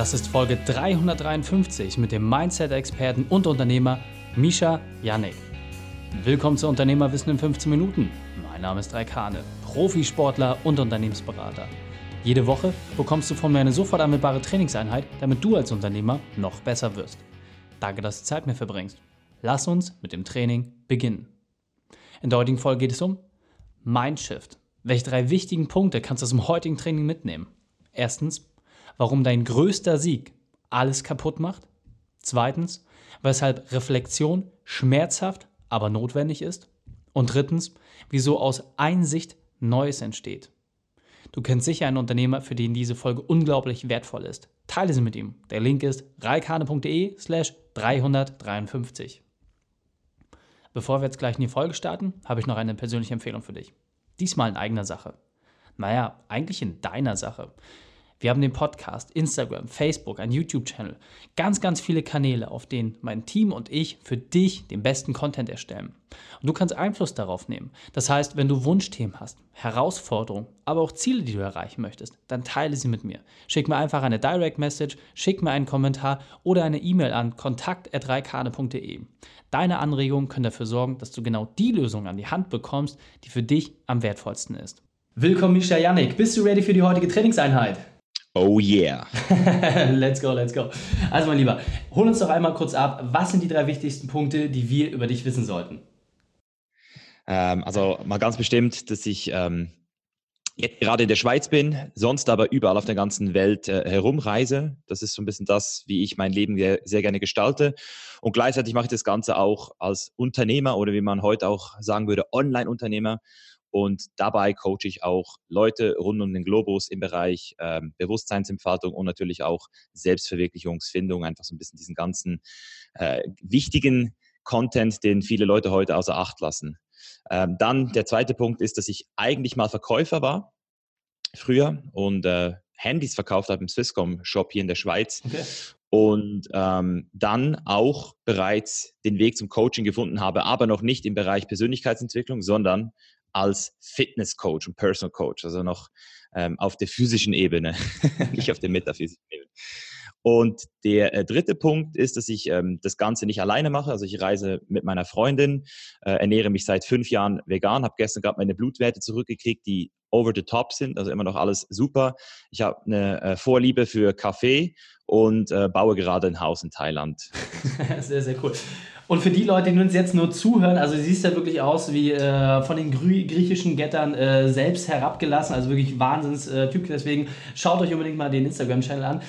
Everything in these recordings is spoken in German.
Das ist Folge 353 mit dem Mindset-Experten und Unternehmer Misha Janik. Willkommen zu Unternehmerwissen in 15 Minuten. Mein Name ist Raikane, Profisportler und Unternehmensberater. Jede Woche bekommst du von mir eine sofort anwendbare Trainingseinheit, damit du als Unternehmer noch besser wirst. Danke, dass du Zeit mit mir verbringst. Lass uns mit dem Training beginnen. In der heutigen Folge geht es um Mindshift. Welche drei wichtigen Punkte kannst du aus dem heutigen Training mitnehmen? Erstens, warum dein größter Sieg alles kaputt macht. Zweitens, weshalb Reflexion schmerzhaft, aber notwendig ist. Und drittens, wieso aus Einsicht Neues entsteht. Du kennst sicher einen Unternehmer, für den diese Folge unglaublich wertvoll ist. Teile sie mit ihm. Der Link ist reikane.de slash 353. Bevor wir jetzt gleich in die Folge starten, habe ich noch eine persönliche Empfehlung für dich. Diesmal in eigener Sache. Naja, eigentlich in deiner Sache. Wir haben den Podcast, Instagram, Facebook, ein YouTube-Channel. Ganz, ganz viele Kanäle, auf denen mein Team und ich für dich den besten Content erstellen. Und du kannst Einfluss darauf nehmen. Das heißt, wenn du Wunschthemen hast, Herausforderungen, aber auch Ziele, die du erreichen möchtest, dann teile sie mit mir. Schick mir einfach eine Direct Message, schick mir einen Kommentar oder eine E-Mail an kontakt.reikane.de. Deine Anregungen können dafür sorgen, dass du genau die Lösung an die Hand bekommst, die für dich am wertvollsten ist. Willkommen, Misha Janik. Bist du ready für die heutige Trainingseinheit? Oh yeah. let's go, let's go. Also mein Lieber, hol uns doch einmal kurz ab. Was sind die drei wichtigsten Punkte, die wir über dich wissen sollten? Ähm, also mal ganz bestimmt, dass ich ähm, jetzt gerade in der Schweiz bin, sonst aber überall auf der ganzen Welt äh, herumreise. Das ist so ein bisschen das, wie ich mein Leben sehr gerne gestalte. Und gleichzeitig mache ich das Ganze auch als Unternehmer oder wie man heute auch sagen würde, Online-Unternehmer. Und dabei coache ich auch Leute rund um den Globus im Bereich ähm, Bewusstseinsentfaltung und natürlich auch Selbstverwirklichungsfindung, einfach so ein bisschen diesen ganzen äh, wichtigen Content, den viele Leute heute außer Acht lassen. Ähm, dann der zweite Punkt ist, dass ich eigentlich mal Verkäufer war früher und äh, Handys verkauft habe im Swisscom-Shop hier in der Schweiz. Okay. Und ähm, dann auch bereits den Weg zum Coaching gefunden habe, aber noch nicht im Bereich Persönlichkeitsentwicklung, sondern als Fitness-Coach und Personal Coach, also noch ähm, auf der physischen Ebene, nicht auf der metaphysischen Ebene. Und der äh, dritte Punkt ist, dass ich ähm, das Ganze nicht alleine mache. Also ich reise mit meiner Freundin, äh, ernähre mich seit fünf Jahren vegan, habe gestern gerade meine Blutwerte zurückgekriegt, die over the top sind, also immer noch alles super. Ich habe eine äh, Vorliebe für Kaffee und äh, baue gerade ein Haus in Thailand. sehr, sehr cool. Und für die Leute, die uns jetzt nur zuhören, also du siehst ja wirklich aus wie äh, von den griechischen Göttern äh, selbst herabgelassen, also wirklich Wahnsinns-Typ. Deswegen schaut euch unbedingt mal den Instagram-Channel an.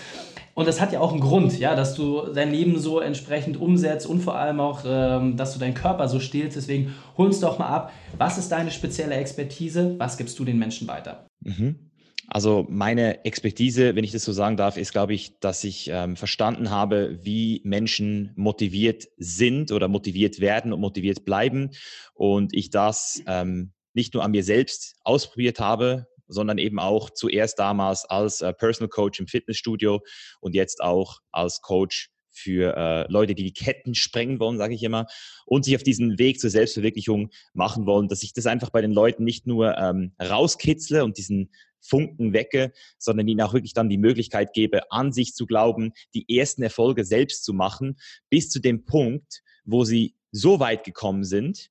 Und das hat ja auch einen Grund, ja, dass du dein Leben so entsprechend umsetzt und vor allem auch, ähm, dass du deinen Körper so stillst. Deswegen hol uns doch mal ab. Was ist deine spezielle Expertise? Was gibst du den Menschen weiter? Mhm. Also meine Expertise, wenn ich das so sagen darf, ist, glaube ich, dass ich ähm, verstanden habe, wie Menschen motiviert sind oder motiviert werden und motiviert bleiben. Und ich das ähm, nicht nur an mir selbst ausprobiert habe, sondern eben auch zuerst damals als äh, Personal Coach im Fitnessstudio und jetzt auch als Coach für äh, Leute, die die Ketten sprengen wollen, sage ich immer, und sich auf diesen Weg zur Selbstverwirklichung machen wollen, dass ich das einfach bei den Leuten nicht nur ähm, rauskitzle und diesen Funken wecke, sondern ihnen auch wirklich dann die Möglichkeit gebe, an sich zu glauben, die ersten Erfolge selbst zu machen, bis zu dem Punkt, wo sie so weit gekommen sind,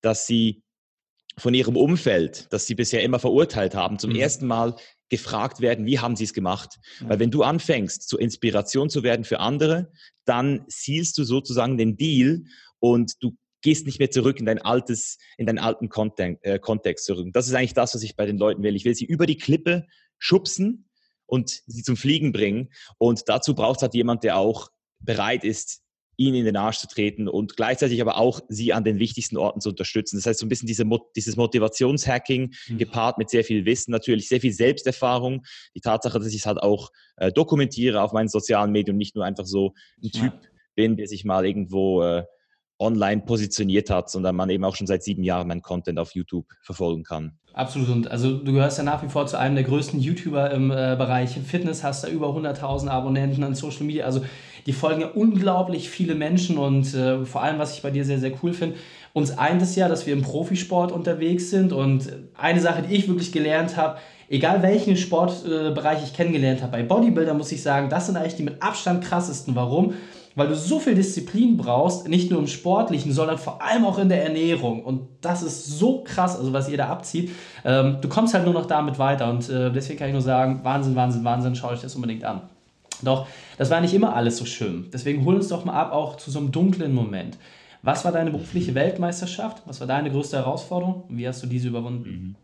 dass sie von ihrem Umfeld, das sie bisher immer verurteilt haben, zum mhm. ersten Mal gefragt werden, wie haben sie es gemacht? Ja. Weil wenn du anfängst, zur Inspiration zu werden für andere, dann sielst du sozusagen den Deal und du gehst nicht mehr zurück in dein altes, in deinen alten Kontext, äh, Kontext zurück. Das ist eigentlich das, was ich bei den Leuten will. Ich will sie über die Klippe schubsen und sie zum Fliegen bringen. Und dazu braucht es halt jemand, der auch bereit ist, ihnen in den Arsch zu treten und gleichzeitig aber auch sie an den wichtigsten Orten zu unterstützen. Das heißt, so ein bisschen diese, dieses Motivationshacking mhm. gepaart mit sehr viel Wissen, natürlich sehr viel Selbsterfahrung. Die Tatsache, dass ich es halt auch äh, dokumentiere auf meinen sozialen Medien und nicht nur einfach so ein Typ ja. bin, der sich mal irgendwo äh, online positioniert hat, sondern man eben auch schon seit sieben Jahren meinen Content auf YouTube verfolgen kann. Absolut. Und also du gehörst ja nach wie vor zu einem der größten YouTuber im äh, Bereich Fitness, hast da über 100.000 Abonnenten an Social Media. Also die folgen ja unglaublich viele Menschen und äh, vor allem, was ich bei dir sehr, sehr cool finde, uns eint es ja, dass wir im Profisport unterwegs sind und eine Sache, die ich wirklich gelernt habe, egal welchen Sportbereich ich kennengelernt habe, bei Bodybuilder muss ich sagen, das sind eigentlich die mit Abstand krassesten. Warum? Weil du so viel Disziplin brauchst, nicht nur im Sportlichen, sondern vor allem auch in der Ernährung. Und das ist so krass, also was ihr da abzieht. Ähm, du kommst halt nur noch damit weiter. Und äh, deswegen kann ich nur sagen, Wahnsinn, Wahnsinn, Wahnsinn, schau euch das unbedingt an. Doch, das war nicht immer alles so schön. Deswegen hol uns doch mal ab, auch zu so einem dunklen Moment. Was war deine berufliche Weltmeisterschaft? Was war deine größte Herausforderung? Und wie hast du diese überwunden? Mhm.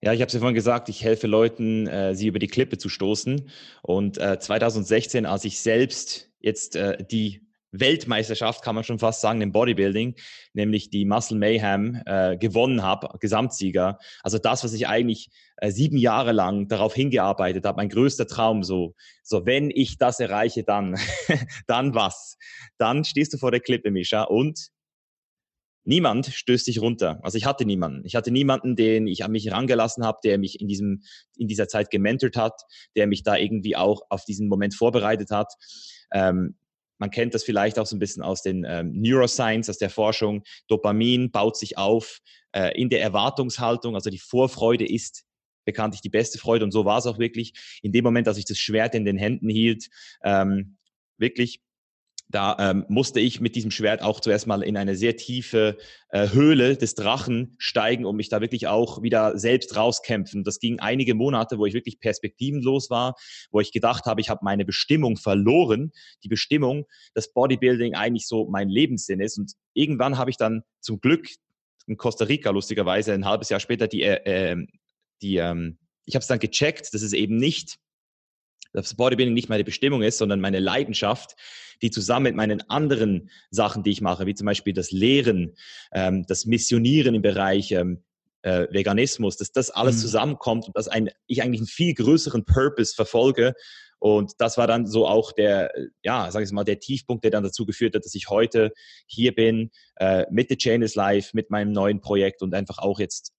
Ja, ich habe es ja vorhin gesagt, ich helfe Leuten, äh, sie über die Klippe zu stoßen. Und äh, 2016, als ich selbst jetzt äh, die Weltmeisterschaft, kann man schon fast sagen, im Bodybuilding, nämlich die Muscle Mayhem, äh, gewonnen habe, Gesamtsieger. Also das, was ich eigentlich äh, sieben Jahre lang darauf hingearbeitet habe, mein größter Traum, so, so wenn ich das erreiche, dann, dann was? Dann stehst du vor der Klippe, Mischa, und niemand stößt dich runter. Also ich hatte niemanden. Ich hatte niemanden, den ich an mich herangelassen habe, der mich in diesem, in dieser Zeit gementort hat, der mich da irgendwie auch auf diesen Moment vorbereitet hat. Ähm, man kennt das vielleicht auch so ein bisschen aus den ähm, Neuroscience, aus der Forschung. Dopamin baut sich auf äh, in der Erwartungshaltung. Also die Vorfreude ist bekanntlich die beste Freude und so war es auch wirklich. In dem Moment, als ich das Schwert in den Händen hielt, ähm, wirklich da ähm, musste ich mit diesem Schwert auch zuerst mal in eine sehr tiefe äh, Höhle des Drachen steigen und mich da wirklich auch wieder selbst rauskämpfen. Das ging einige Monate, wo ich wirklich perspektivenlos war, wo ich gedacht habe, ich habe meine Bestimmung verloren. Die Bestimmung, dass Bodybuilding eigentlich so mein Lebenssinn ist. Und irgendwann habe ich dann zum Glück in Costa Rica lustigerweise ein halbes Jahr später die, äh, ähm, die ähm, ich habe es dann gecheckt, dass es eben nicht dass Bodybuilding nicht meine Bestimmung ist, sondern meine Leidenschaft, die zusammen mit meinen anderen Sachen, die ich mache, wie zum Beispiel das Lehren, ähm, das Missionieren im Bereich ähm, äh, Veganismus, dass das alles mhm. zusammenkommt und dass ein, ich eigentlich einen viel größeren Purpose verfolge. Und das war dann so auch der, ja, sag ich mal, der Tiefpunkt, der dann dazu geführt hat, dass ich heute hier bin, äh, mit The Chain is Life, mit meinem neuen Projekt und einfach auch jetzt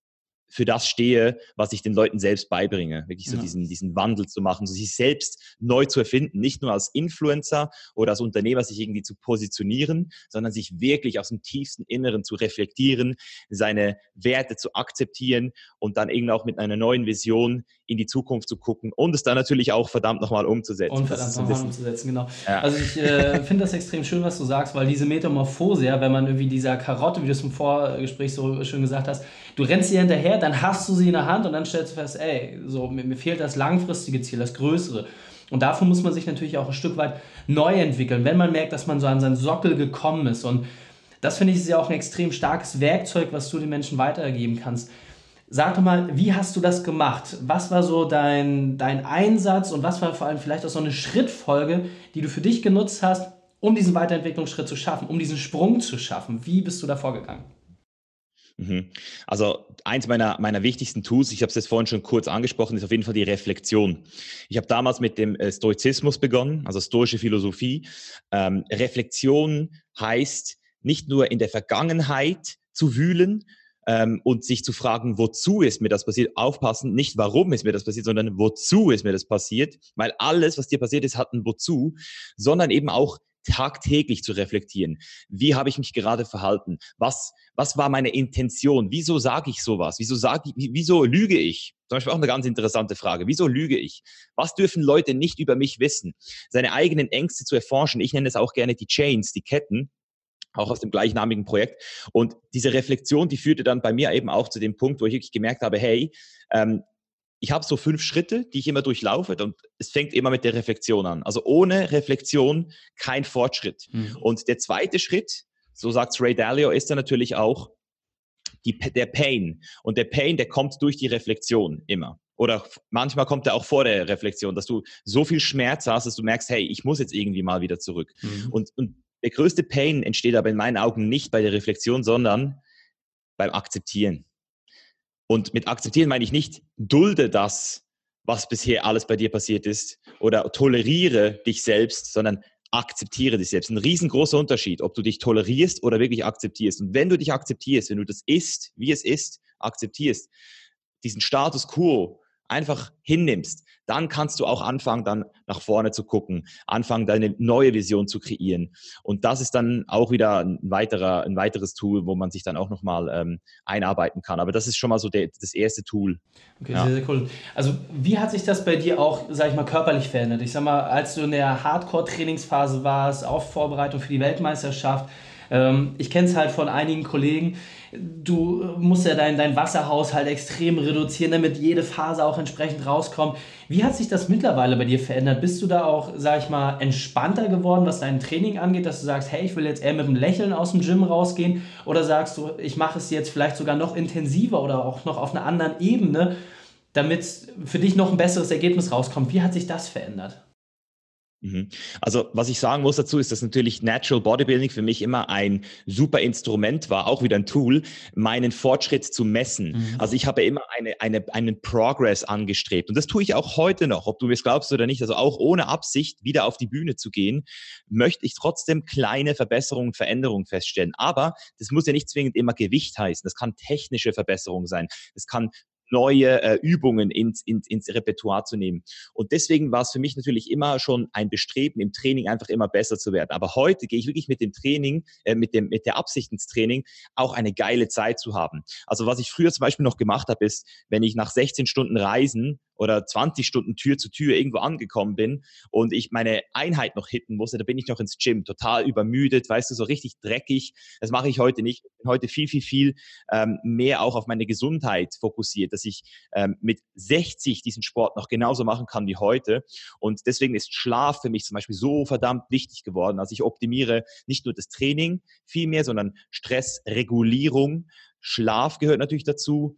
für das stehe, was ich den Leuten selbst beibringe. Wirklich so ja. diesen, diesen Wandel zu machen, so sich selbst neu zu erfinden, nicht nur als Influencer oder als Unternehmer sich irgendwie zu positionieren, sondern sich wirklich aus dem tiefsten Inneren zu reflektieren, seine Werte zu akzeptieren und dann irgendwie auch mit einer neuen Vision in die Zukunft zu gucken und es dann natürlich auch verdammt nochmal umzusetzen. Und verdammt nochmal umzusetzen, genau. Ja. Also ich äh, finde das extrem schön, was du sagst, weil diese Metamorphose, ja, wenn man irgendwie dieser Karotte, wie du es im Vorgespräch so schön gesagt hast, du rennst ihr hinterher, dann hast du sie in der Hand und dann stellst du fest, ey, so, mir, mir fehlt das langfristige Ziel, das größere. Und dafür muss man sich natürlich auch ein Stück weit neu entwickeln, wenn man merkt, dass man so an seinen Sockel gekommen ist. Und das finde ich ist ja auch ein extrem starkes Werkzeug, was du den Menschen weitergeben kannst. Sag doch mal, wie hast du das gemacht? Was war so dein, dein Einsatz und was war vor allem vielleicht auch so eine Schrittfolge, die du für dich genutzt hast, um diesen Weiterentwicklungsschritt zu schaffen, um diesen Sprung zu schaffen? Wie bist du da vorgegangen? Mhm. Also eins meiner, meiner wichtigsten Tools, ich habe es vorhin schon kurz angesprochen, ist auf jeden Fall die Reflexion. Ich habe damals mit dem äh, Stoizismus begonnen, also stoische Philosophie. Ähm, Reflexion heißt nicht nur in der Vergangenheit zu wühlen, ähm, und sich zu fragen, wozu ist mir das passiert, aufpassen, nicht warum ist mir das passiert, sondern wozu ist mir das passiert, weil alles, was dir passiert ist, hat ein wozu, sondern eben auch tagtäglich zu reflektieren. Wie habe ich mich gerade verhalten? Was, was war meine Intention? Wieso sage ich sowas? Wieso, sag ich, wieso lüge ich? Zum Beispiel auch eine ganz interessante Frage. Wieso lüge ich? Was dürfen Leute nicht über mich wissen? Seine eigenen Ängste zu erforschen. Ich nenne es auch gerne die Chains, die Ketten auch aus dem gleichnamigen Projekt. Und diese Reflexion, die führte dann bei mir eben auch zu dem Punkt, wo ich wirklich gemerkt habe, hey, ähm, ich habe so fünf Schritte, die ich immer durchlaufe und es fängt immer mit der Reflexion an. Also ohne Reflexion kein Fortschritt. Mhm. Und der zweite Schritt, so sagt Ray Dalio, ist dann natürlich auch die, der Pain. Und der Pain, der kommt durch die Reflexion immer. Oder manchmal kommt er auch vor der Reflexion, dass du so viel Schmerz hast, dass du merkst, hey, ich muss jetzt irgendwie mal wieder zurück. Mhm. Und, und der größte Pain entsteht aber in meinen Augen nicht bei der Reflexion, sondern beim Akzeptieren. Und mit akzeptieren meine ich nicht, dulde das, was bisher alles bei dir passiert ist, oder toleriere dich selbst, sondern akzeptiere dich selbst. Ein riesengroßer Unterschied, ob du dich tolerierst oder wirklich akzeptierst. Und wenn du dich akzeptierst, wenn du das ist, wie es ist, akzeptierst, diesen Status quo einfach hinnimmst, dann kannst du auch anfangen, dann nach vorne zu gucken, anfangen, deine neue Vision zu kreieren. Und das ist dann auch wieder ein, weiterer, ein weiteres Tool, wo man sich dann auch nochmal ähm, einarbeiten kann. Aber das ist schon mal so der, das erste Tool. Okay, ja. sehr, sehr cool. Also wie hat sich das bei dir auch, sag ich mal, körperlich verändert? Ich sag mal, als du in der Hardcore-Trainingsphase warst, auf Vorbereitung für die Weltmeisterschaft, ich kenne es halt von einigen Kollegen, du musst ja deinen dein Wasserhaushalt extrem reduzieren, damit jede Phase auch entsprechend rauskommt. Wie hat sich das mittlerweile bei dir verändert? Bist du da auch, sag ich mal, entspannter geworden, was dein Training angeht, dass du sagst, hey, ich will jetzt eher mit einem Lächeln aus dem Gym rausgehen? Oder sagst du, ich mache es jetzt vielleicht sogar noch intensiver oder auch noch auf einer anderen Ebene, damit für dich noch ein besseres Ergebnis rauskommt? Wie hat sich das verändert? Mhm. Also, was ich sagen muss dazu, ist, dass natürlich Natural Bodybuilding für mich immer ein super Instrument war, auch wieder ein Tool, meinen Fortschritt zu messen. Mhm. Also, ich habe immer eine, eine, einen Progress angestrebt. Und das tue ich auch heute noch, ob du mir es glaubst oder nicht. Also, auch ohne Absicht wieder auf die Bühne zu gehen, möchte ich trotzdem kleine Verbesserungen, Veränderungen feststellen. Aber das muss ja nicht zwingend immer Gewicht heißen. Das kann technische Verbesserung sein. Das kann neue äh, Übungen ins, ins, ins Repertoire zu nehmen. Und deswegen war es für mich natürlich immer schon ein Bestreben, im Training einfach immer besser zu werden. Aber heute gehe ich wirklich mit dem Training, äh, mit, dem, mit der Absicht ins Training, auch eine geile Zeit zu haben. Also was ich früher zum Beispiel noch gemacht habe, ist, wenn ich nach 16 Stunden Reisen oder 20 Stunden Tür zu Tür irgendwo angekommen bin und ich meine Einheit noch hitten musste, da bin ich noch ins Gym, total übermüdet, weißt du, so richtig dreckig. Das mache ich heute nicht. Ich bin heute viel, viel, viel ähm, mehr auch auf meine Gesundheit fokussiert, dass ich ähm, mit 60 diesen Sport noch genauso machen kann wie heute. Und deswegen ist Schlaf für mich zum Beispiel so verdammt wichtig geworden. Also ich optimiere nicht nur das Training viel mehr, sondern Stressregulierung. Schlaf gehört natürlich dazu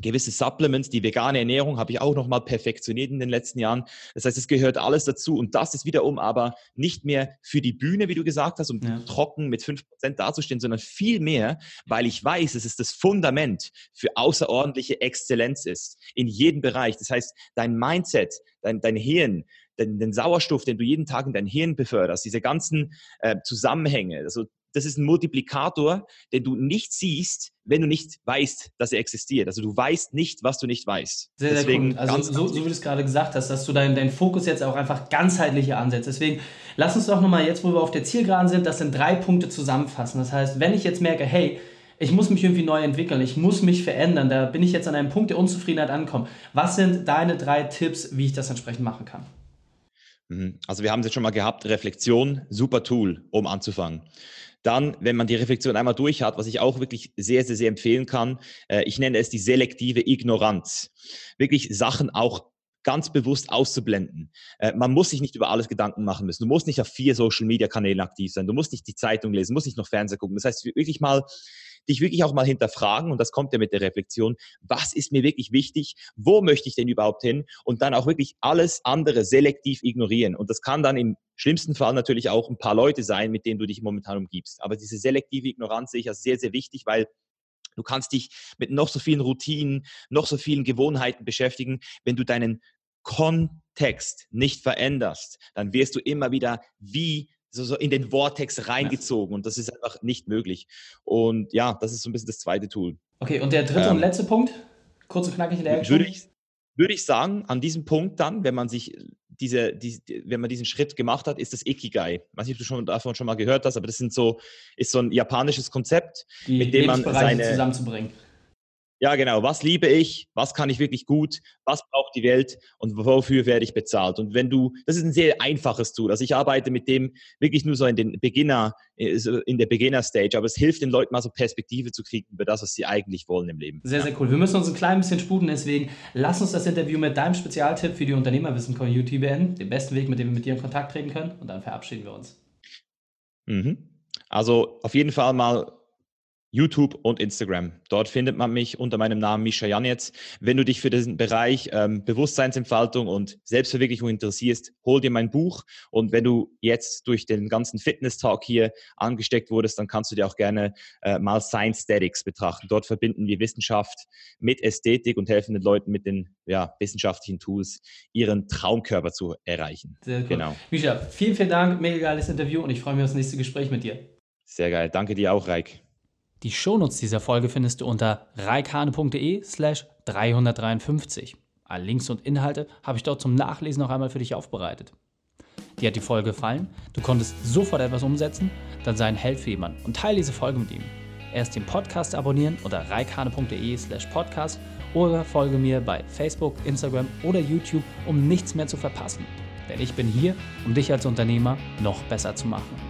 gewisse Supplements, die vegane Ernährung habe ich auch nochmal perfektioniert in den letzten Jahren. Das heißt, es gehört alles dazu und das ist wiederum aber nicht mehr für die Bühne, wie du gesagt hast, um ja. trocken mit 5% dazustehen, sondern viel mehr, weil ich weiß, dass es das Fundament für außerordentliche Exzellenz ist in jedem Bereich. Das heißt, dein Mindset, dein, dein Hirn, den, den Sauerstoff, den du jeden Tag in dein Hirn beförderst, diese ganzen äh, Zusammenhänge, also das ist ein Multiplikator, den du nicht siehst, wenn du nicht weißt, dass er existiert. Also du weißt nicht, was du nicht weißt. Sehr, Deswegen sehr cool. Also so, so wie du es gerade gesagt hast, dass du deinen dein Fokus jetzt auch einfach ganzheitlicher ansetzt. Deswegen lass uns doch nochmal jetzt, wo wir auf der Zielgeraden sind, das in drei Punkte zusammenfassen. Das heißt, wenn ich jetzt merke, hey, ich muss mich irgendwie neu entwickeln, ich muss mich verändern, da bin ich jetzt an einem Punkt der Unzufriedenheit angekommen. Was sind deine drei Tipps, wie ich das entsprechend machen kann? Mhm. Also wir haben es jetzt schon mal gehabt, Reflexion, super Tool, um anzufangen. Dann, wenn man die Reflexion einmal durch hat, was ich auch wirklich sehr, sehr, sehr empfehlen kann, äh, ich nenne es die selektive Ignoranz. Wirklich Sachen auch ganz bewusst auszublenden. Äh, man muss sich nicht über alles Gedanken machen müssen. Du musst nicht auf vier Social-Media-Kanälen aktiv sein. Du musst nicht die Zeitung lesen, musst nicht noch Fernseher gucken. Das heißt, wirklich mal dich wirklich auch mal hinterfragen, und das kommt ja mit der Reflexion, was ist mir wirklich wichtig, wo möchte ich denn überhaupt hin und dann auch wirklich alles andere selektiv ignorieren. Und das kann dann im schlimmsten Fall natürlich auch ein paar Leute sein, mit denen du dich momentan umgibst. Aber diese selektive Ignoranz sehe ich als sehr, sehr wichtig, weil Du kannst dich mit noch so vielen Routinen, noch so vielen Gewohnheiten beschäftigen. Wenn du deinen Kontext nicht veränderst, dann wirst du immer wieder wie so, so in den Vortex reingezogen und das ist einfach nicht möglich. Und ja, das ist so ein bisschen das zweite Tool. Okay, und der dritte ähm, und letzte Punkt, kurz und knackig in der Würde ich, würde ich sagen, an diesem Punkt dann, wenn man sich diese, die, wenn man diesen Schritt gemacht hat, ist das Ikigai. Ich weiß nicht, ob du schon davon schon mal gehört hast, aber das sind so, ist so ein japanisches Konzept, die mit dem man seine zusammenzubringen. Ja, genau. Was liebe ich? Was kann ich wirklich gut? Was braucht die Welt? Und wofür werde ich bezahlt? Und wenn du, das ist ein sehr einfaches Tool. Also ich arbeite mit dem wirklich nur so in den Beginner, äh, in der Beginner-Stage. Aber es hilft den Leuten mal so Perspektive zu kriegen über das, was sie eigentlich wollen im Leben. Sehr, sehr cool. Wir müssen uns ein klein bisschen sputen. Deswegen lass uns das Interview mit deinem Spezialtipp für die Unternehmerwissen-Community beenden. Den besten Weg, mit dem wir mit dir in Kontakt treten können. Und dann verabschieden wir uns. Mhm. Also auf jeden Fall mal YouTube und Instagram. Dort findet man mich unter meinem Namen Misha Janetz. Wenn du dich für diesen Bereich ähm, Bewusstseinsentfaltung und Selbstverwirklichung interessierst, hol dir mein Buch. Und wenn du jetzt durch den ganzen Fitness-Talk hier angesteckt wurdest, dann kannst du dir auch gerne äh, mal Science Statics betrachten. Dort verbinden wir Wissenschaft mit Ästhetik und helfen den Leuten mit den ja, wissenschaftlichen Tools, ihren Traumkörper zu erreichen. Sehr cool. Genau. Misha, vielen, vielen Dank. Mega geiles Interview und ich freue mich auf das nächste Gespräch mit dir. Sehr geil. Danke dir auch, Reik. Die Shownotes dieser Folge findest du unter reikane.de slash 353. Alle Links und Inhalte habe ich dort zum Nachlesen noch einmal für dich aufbereitet. Dir hat die Folge gefallen? Du konntest sofort etwas umsetzen? Dann sei ein Held für jemanden und teile diese Folge mit ihm. Erst den Podcast abonnieren unter reikane.de slash podcast oder folge mir bei Facebook, Instagram oder YouTube, um nichts mehr zu verpassen. Denn ich bin hier, um dich als Unternehmer noch besser zu machen.